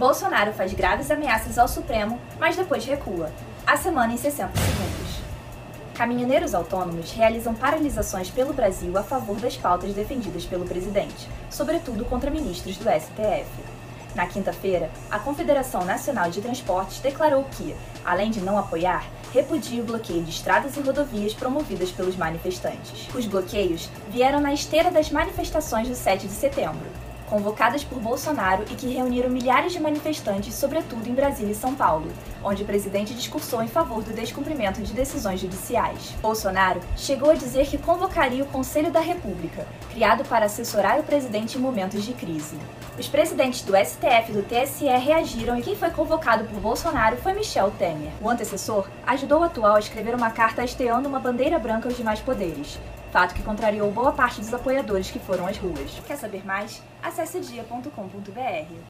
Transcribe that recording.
Bolsonaro faz graves ameaças ao Supremo, mas depois recua. A semana em 60 segundos. Caminhoneiros autônomos realizam paralisações pelo Brasil a favor das pautas defendidas pelo presidente, sobretudo contra ministros do STF. Na quinta-feira, a Confederação Nacional de Transportes declarou que, além de não apoiar, repudia o bloqueio de estradas e rodovias promovidas pelos manifestantes. Os bloqueios vieram na esteira das manifestações do 7 de setembro, convocadas por Bolsonaro e que reuniram milhares de manifestantes, sobretudo em Brasília e São Paulo, onde o presidente discursou em favor do descumprimento de decisões judiciais. Bolsonaro chegou a dizer que convocaria o Conselho da República, criado para assessorar o presidente em momentos de crise. Os presidentes do STF e do TSE reagiram e quem foi convocado por Bolsonaro foi Michel Temer. O antecessor ajudou o atual a escrever uma carta hasteando uma bandeira branca aos demais poderes, fato que contrariou boa parte dos apoiadores que foram às ruas. Quer saber mais? Acesse dia.com.br.